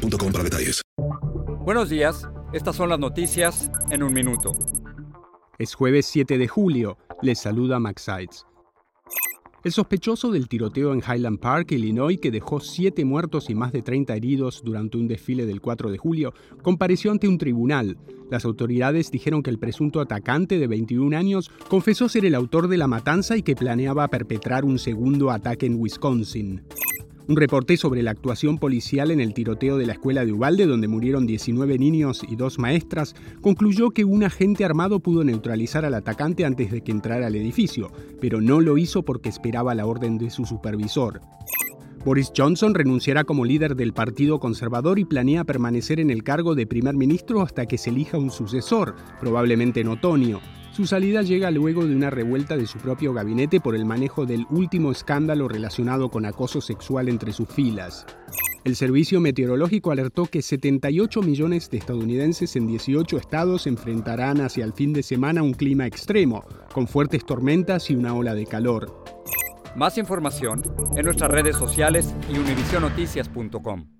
para detalles. Buenos días, estas son las noticias en un minuto. Es jueves 7 de julio, les saluda Max Sides. El sospechoso del tiroteo en Highland Park, Illinois, que dejó siete muertos y más de 30 heridos durante un desfile del 4 de julio, compareció ante un tribunal. Las autoridades dijeron que el presunto atacante de 21 años confesó ser el autor de la matanza y que planeaba perpetrar un segundo ataque en Wisconsin. Un reporte sobre la actuación policial en el tiroteo de la escuela de Ubalde, donde murieron 19 niños y dos maestras, concluyó que un agente armado pudo neutralizar al atacante antes de que entrara al edificio, pero no lo hizo porque esperaba la orden de su supervisor. Boris Johnson renunciará como líder del Partido Conservador y planea permanecer en el cargo de primer ministro hasta que se elija un sucesor, probablemente en otoño. Su salida llega luego de una revuelta de su propio gabinete por el manejo del último escándalo relacionado con acoso sexual entre sus filas. El Servicio Meteorológico alertó que 78 millones de estadounidenses en 18 estados enfrentarán hacia el fin de semana un clima extremo, con fuertes tormentas y una ola de calor. Más información en nuestras redes sociales y univisionoticias.com.